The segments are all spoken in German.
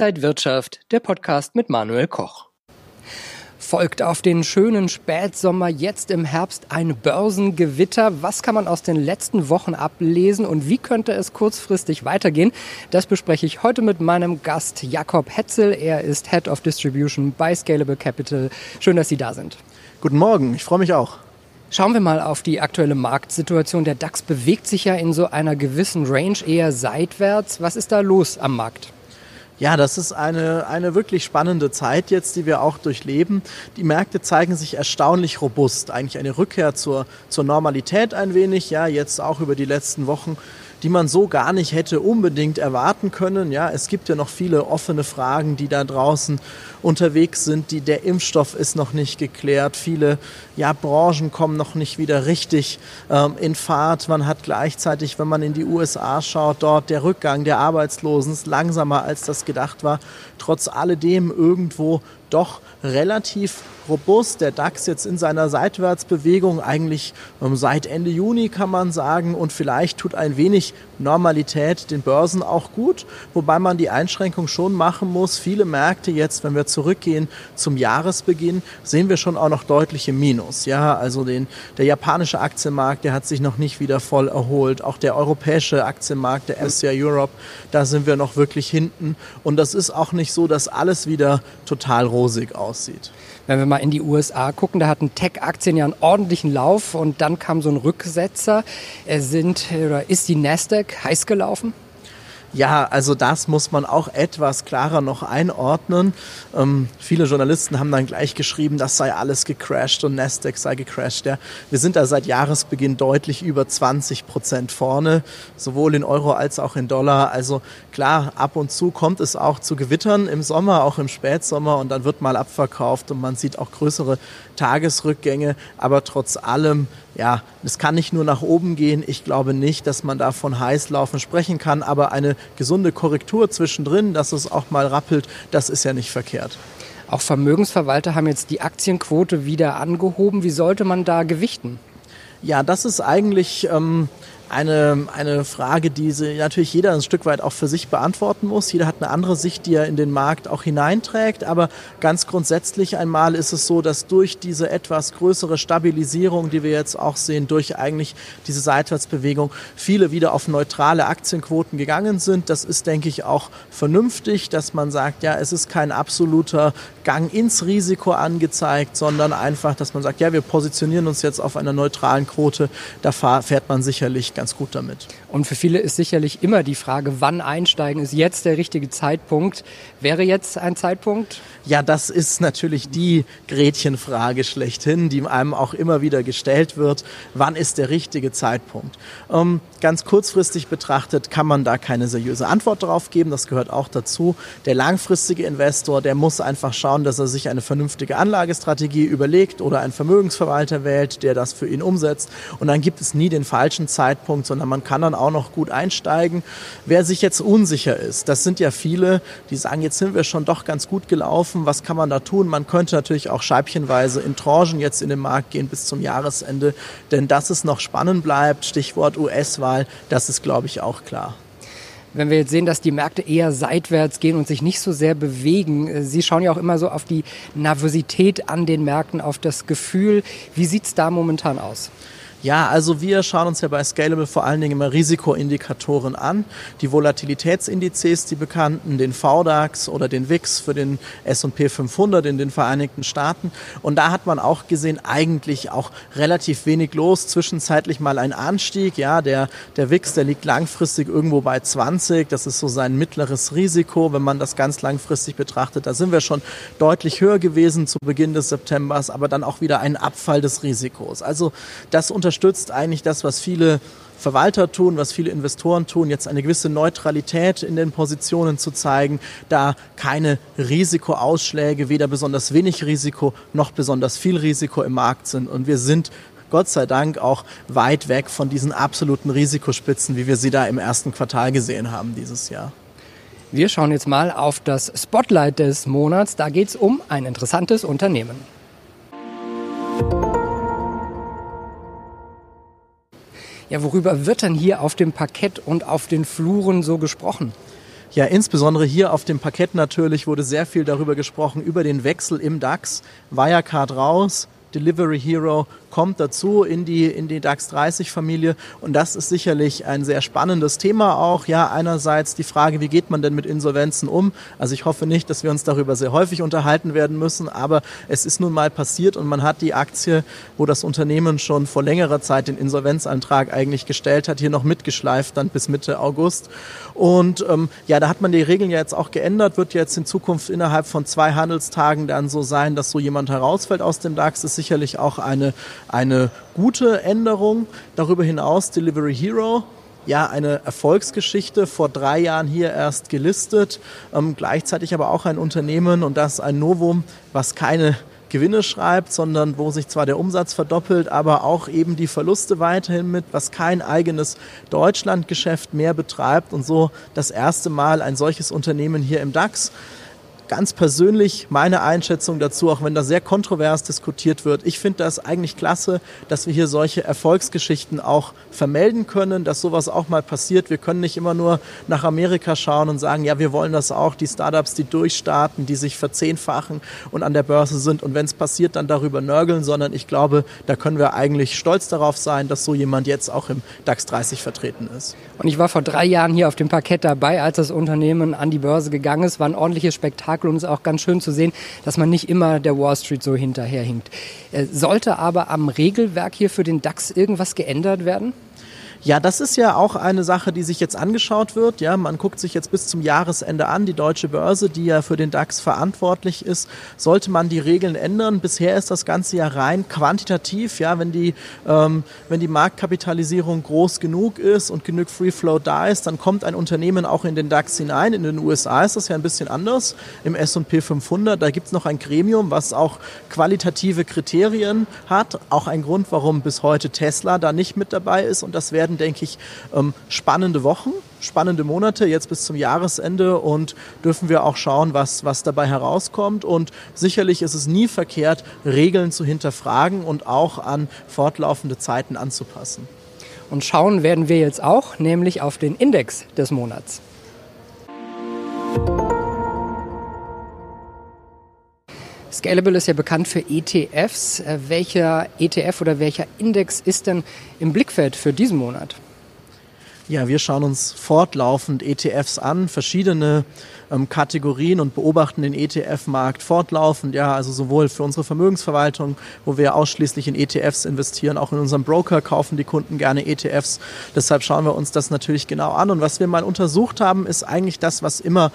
Inside Wirtschaft, der Podcast mit Manuel Koch. Folgt auf den schönen Spätsommer jetzt im Herbst ein Börsengewitter. Was kann man aus den letzten Wochen ablesen und wie könnte es kurzfristig weitergehen? Das bespreche ich heute mit meinem Gast Jakob Hetzel. Er ist Head of Distribution bei Scalable Capital. Schön, dass Sie da sind. Guten Morgen, ich freue mich auch. Schauen wir mal auf die aktuelle Marktsituation. Der DAX bewegt sich ja in so einer gewissen Range eher seitwärts. Was ist da los am Markt? Ja, das ist eine, eine wirklich spannende Zeit jetzt, die wir auch durchleben. Die Märkte zeigen sich erstaunlich robust. Eigentlich eine Rückkehr zur, zur Normalität ein wenig. Ja, jetzt auch über die letzten Wochen die man so gar nicht hätte unbedingt erwarten können. Ja, es gibt ja noch viele offene Fragen, die da draußen unterwegs sind. Die, der Impfstoff ist noch nicht geklärt. Viele ja, Branchen kommen noch nicht wieder richtig ähm, in Fahrt. Man hat gleichzeitig, wenn man in die USA schaut, dort der Rückgang der Arbeitslosen ist langsamer als das gedacht war. Trotz alledem irgendwo doch relativ robust. Der DAX jetzt in seiner Seitwärtsbewegung eigentlich ähm, seit Ende Juni kann man sagen und vielleicht tut ein wenig Normalität den Börsen auch gut, wobei man die Einschränkung schon machen muss. Viele Märkte jetzt, wenn wir zurückgehen zum Jahresbeginn, sehen wir schon auch noch deutliche Minus. Ja, also den, der japanische Aktienmarkt, der hat sich noch nicht wieder voll erholt. Auch der europäische Aktienmarkt, der MSCI Europe, da sind wir noch wirklich hinten. Und das ist auch nicht so, dass alles wieder total rosig aussieht. Wenn wir mal in die USA gucken, da hatten Tech-Aktien ja einen ordentlichen Lauf und dann kam so ein Rücksetzer. Sind oder ist die Nasdaq heiß gelaufen? Ja, also das muss man auch etwas klarer noch einordnen. Ähm, viele Journalisten haben dann gleich geschrieben, das sei alles gecrashed und Nasdaq sei gecrashed. Ja. Wir sind da seit Jahresbeginn deutlich über 20 Prozent vorne, sowohl in Euro als auch in Dollar. Also klar, ab und zu kommt es auch zu Gewittern im Sommer, auch im Spätsommer und dann wird mal abverkauft und man sieht auch größere Tagesrückgänge. Aber trotz allem ja, es kann nicht nur nach oben gehen. Ich glaube nicht, dass man da von Heißlaufen sprechen kann, aber eine gesunde Korrektur zwischendrin, dass es auch mal rappelt, das ist ja nicht verkehrt. Auch Vermögensverwalter haben jetzt die Aktienquote wieder angehoben. Wie sollte man da gewichten? Ja, das ist eigentlich ähm, eine, eine Frage, die natürlich jeder ein Stück weit auch für sich beantworten muss. Jeder hat eine andere Sicht, die er in den Markt auch hineinträgt. Aber ganz grundsätzlich einmal ist es so, dass durch diese etwas größere Stabilisierung, die wir jetzt auch sehen, durch eigentlich diese Seitwärtsbewegung, viele wieder auf neutrale Aktienquoten gegangen sind. Das ist, denke ich, auch vernünftig, dass man sagt, ja, es ist kein absoluter Gang ins Risiko angezeigt, sondern einfach, dass man sagt, ja, wir positionieren uns jetzt auf einer neutralen Quote. Da fährt man sicherlich ganz gut damit. Und für viele ist sicherlich immer die Frage, wann einsteigen, ist jetzt der richtige Zeitpunkt. Wäre jetzt ein Zeitpunkt? Ja, das ist natürlich die Gretchenfrage schlechthin, die einem auch immer wieder gestellt wird. Wann ist der richtige Zeitpunkt? Ähm, ganz kurzfristig betrachtet kann man da keine seriöse Antwort darauf geben. Das gehört auch dazu. Der langfristige Investor, der muss einfach schauen, dass er sich eine vernünftige Anlagestrategie überlegt oder einen Vermögensverwalter wählt, der das für ihn umsetzt. Und dann gibt es nie den falschen Zeitpunkt Zeitpunkt, sondern man kann dann auch noch gut einsteigen. Wer sich jetzt unsicher ist, das sind ja viele, die sagen, jetzt sind wir schon doch ganz gut gelaufen, was kann man da tun? Man könnte natürlich auch scheibchenweise in Tranchen jetzt in den Markt gehen bis zum Jahresende, denn dass es noch spannend bleibt, Stichwort US-Wahl, das ist, glaube ich, auch klar. Wenn wir jetzt sehen, dass die Märkte eher seitwärts gehen und sich nicht so sehr bewegen, äh, Sie schauen ja auch immer so auf die Nervosität an den Märkten, auf das Gefühl. Wie sieht es da momentan aus? Ja, also wir schauen uns ja bei Scalable vor allen Dingen immer Risikoindikatoren an. Die Volatilitätsindizes, die bekannten, den VDAX oder den VIX für den S&P 500 in den Vereinigten Staaten. Und da hat man auch gesehen, eigentlich auch relativ wenig los. Zwischenzeitlich mal ein Anstieg. Ja, der, der VIX, der liegt langfristig irgendwo bei 20. Das ist so sein mittleres Risiko, wenn man das ganz langfristig betrachtet. Da sind wir schon deutlich höher gewesen zu Beginn des Septembers, aber dann auch wieder ein Abfall des Risikos. Also das unter unterstützt eigentlich das, was viele Verwalter tun, was viele Investoren tun, jetzt eine gewisse Neutralität in den Positionen zu zeigen, da keine Risikoausschläge, weder besonders wenig Risiko noch besonders viel Risiko im Markt sind. Und wir sind Gott sei Dank auch weit weg von diesen absoluten Risikospitzen, wie wir sie da im ersten Quartal gesehen haben dieses Jahr. Wir schauen jetzt mal auf das Spotlight des Monats. Da geht es um ein interessantes Unternehmen. Ja, worüber wird denn hier auf dem Parkett und auf den Fluren so gesprochen? Ja, insbesondere hier auf dem Parkett natürlich wurde sehr viel darüber gesprochen, über den Wechsel im DAX. Wirecard raus, Delivery Hero kommt dazu in die, in die DAX 30 Familie. Und das ist sicherlich ein sehr spannendes Thema auch. Ja, einerseits die Frage, wie geht man denn mit Insolvenzen um? Also ich hoffe nicht, dass wir uns darüber sehr häufig unterhalten werden müssen, aber es ist nun mal passiert und man hat die Aktie, wo das Unternehmen schon vor längerer Zeit den Insolvenzantrag eigentlich gestellt hat, hier noch mitgeschleift dann bis Mitte August. Und ähm, ja, da hat man die Regeln ja jetzt auch geändert, wird jetzt in Zukunft innerhalb von zwei Handelstagen dann so sein, dass so jemand herausfällt aus dem DAX, ist sicherlich auch eine eine gute Änderung. Darüber hinaus Delivery Hero, ja, eine Erfolgsgeschichte, vor drei Jahren hier erst gelistet, ähm, gleichzeitig aber auch ein Unternehmen und das ein Novum, was keine Gewinne schreibt, sondern wo sich zwar der Umsatz verdoppelt, aber auch eben die Verluste weiterhin mit, was kein eigenes Deutschlandgeschäft mehr betreibt und so das erste Mal ein solches Unternehmen hier im DAX ganz persönlich meine Einschätzung dazu, auch wenn da sehr kontrovers diskutiert wird. Ich finde das eigentlich klasse, dass wir hier solche Erfolgsgeschichten auch vermelden können, dass sowas auch mal passiert. Wir können nicht immer nur nach Amerika schauen und sagen, ja, wir wollen das auch, die Startups, die durchstarten, die sich verzehnfachen und an der Börse sind und wenn es passiert, dann darüber nörgeln, sondern ich glaube, da können wir eigentlich stolz darauf sein, dass so jemand jetzt auch im DAX 30 vertreten ist. Und ich war vor drei Jahren hier auf dem Parkett dabei, als das Unternehmen an die Börse gegangen ist. War ein ordentliches Spektakel Spektakel und es ist auch ganz schön zu sehen, dass man nicht immer der Wall Street so hinterherhinkt. Äh, sollte aber am Regelwerk hier für den DAX irgendwas geändert werden? Ja, das ist ja auch eine Sache, die sich jetzt angeschaut wird. Ja, man guckt sich jetzt bis zum Jahresende an, die deutsche Börse, die ja für den DAX verantwortlich ist. Sollte man die Regeln ändern? Bisher ist das Ganze ja rein quantitativ. Ja, wenn die, ähm, wenn die Marktkapitalisierung groß genug ist und genug Free Flow da ist, dann kommt ein Unternehmen auch in den DAX hinein. In den USA ist das ja ein bisschen anders. Im S&P 500, da gibt es noch ein Gremium, was auch qualitative Kriterien hat. Auch ein Grund, warum bis heute Tesla da nicht mit dabei ist. Und das werden werden, denke ich, ähm, spannende Wochen, spannende Monate jetzt bis zum Jahresende und dürfen wir auch schauen, was, was dabei herauskommt. Und sicherlich ist es nie verkehrt, Regeln zu hinterfragen und auch an fortlaufende Zeiten anzupassen. Und schauen werden wir jetzt auch, nämlich auf den Index des Monats. Scalable ist ja bekannt für ETFs. Äh, welcher ETF oder welcher Index ist denn im Blickfeld für diesen Monat? Ja, wir schauen uns fortlaufend ETFs an, verschiedene ähm, Kategorien und beobachten den ETF-Markt fortlaufend. Ja, also sowohl für unsere Vermögensverwaltung, wo wir ausschließlich in ETFs investieren, auch in unserem Broker kaufen die Kunden gerne ETFs. Deshalb schauen wir uns das natürlich genau an. Und was wir mal untersucht haben, ist eigentlich das, was immer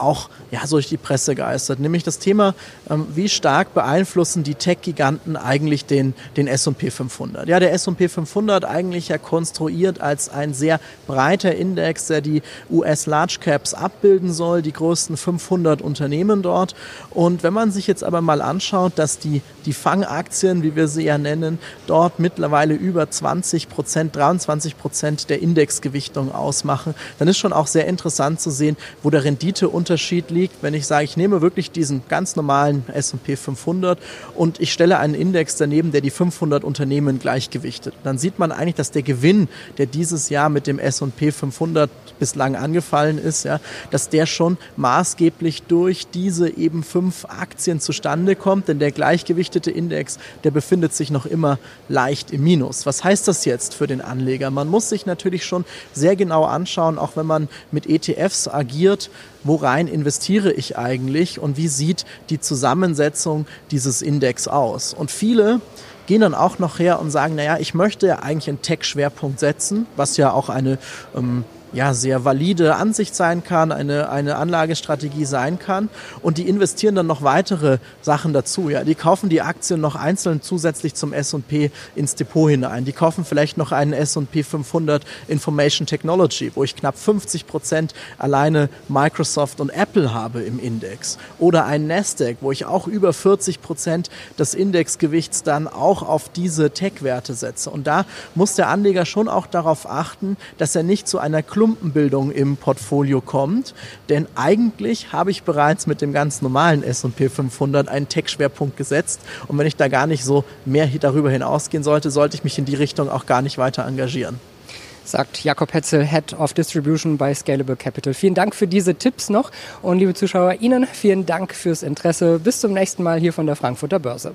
auch ja, so durch die Presse geistert, nämlich das Thema, ähm, wie stark beeinflussen die Tech-Giganten eigentlich den, den S&P 500. Ja, der S&P 500 eigentlich ja konstruiert als ein sehr breiter Index, der die US Large Caps abbilden soll, die größten 500 Unternehmen dort. Und wenn man sich jetzt aber mal anschaut, dass die, die Fangaktien, wie wir sie ja nennen, dort mittlerweile über 20 Prozent, 23 Prozent der Indexgewichtung ausmachen, dann ist schon auch sehr interessant zu sehen, wo der Renditeunterschied Unterschied liegt, wenn ich sage, ich nehme wirklich diesen ganz normalen S&P 500 und ich stelle einen Index daneben, der die 500 Unternehmen gleichgewichtet. Dann sieht man eigentlich, dass der Gewinn, der dieses Jahr mit dem S&P 500 bislang angefallen ist, ja, dass der schon maßgeblich durch diese eben fünf Aktien zustande kommt, denn der gleichgewichtete Index, der befindet sich noch immer leicht im Minus. Was heißt das jetzt für den Anleger? Man muss sich natürlich schon sehr genau anschauen, auch wenn man mit ETFs agiert, worein investiere ich eigentlich und wie sieht die Zusammensetzung dieses Index aus. Und viele gehen dann auch noch her und sagen, naja, ich möchte ja eigentlich einen Tech-Schwerpunkt setzen, was ja auch eine ähm, ja, sehr valide Ansicht sein kann, eine, eine Anlagestrategie sein kann. Und die investieren dann noch weitere Sachen dazu. Ja, die kaufen die Aktien noch einzeln zusätzlich zum S&P ins Depot hinein. Die kaufen vielleicht noch einen S&P 500 Information Technology, wo ich knapp 50 Prozent alleine Microsoft und Apple habe im Index. Oder einen Nasdaq, wo ich auch über 40 Prozent des Indexgewichts dann auch auf diese Tech-Werte setze. Und da muss der Anleger schon auch darauf achten, dass er nicht zu einer Klumpenbildung im Portfolio kommt. Denn eigentlich habe ich bereits mit dem ganz normalen S&P 500 einen Tech-Schwerpunkt gesetzt. Und wenn ich da gar nicht so mehr darüber hinausgehen sollte, sollte ich mich in die Richtung auch gar nicht weiter engagieren. sagt Jakob Hetzel, Head of Distribution bei Scalable Capital. Vielen Dank für diese Tipps noch und liebe Zuschauer, Ihnen vielen Dank fürs Interesse. Bis zum nächsten Mal hier von der Frankfurter Börse.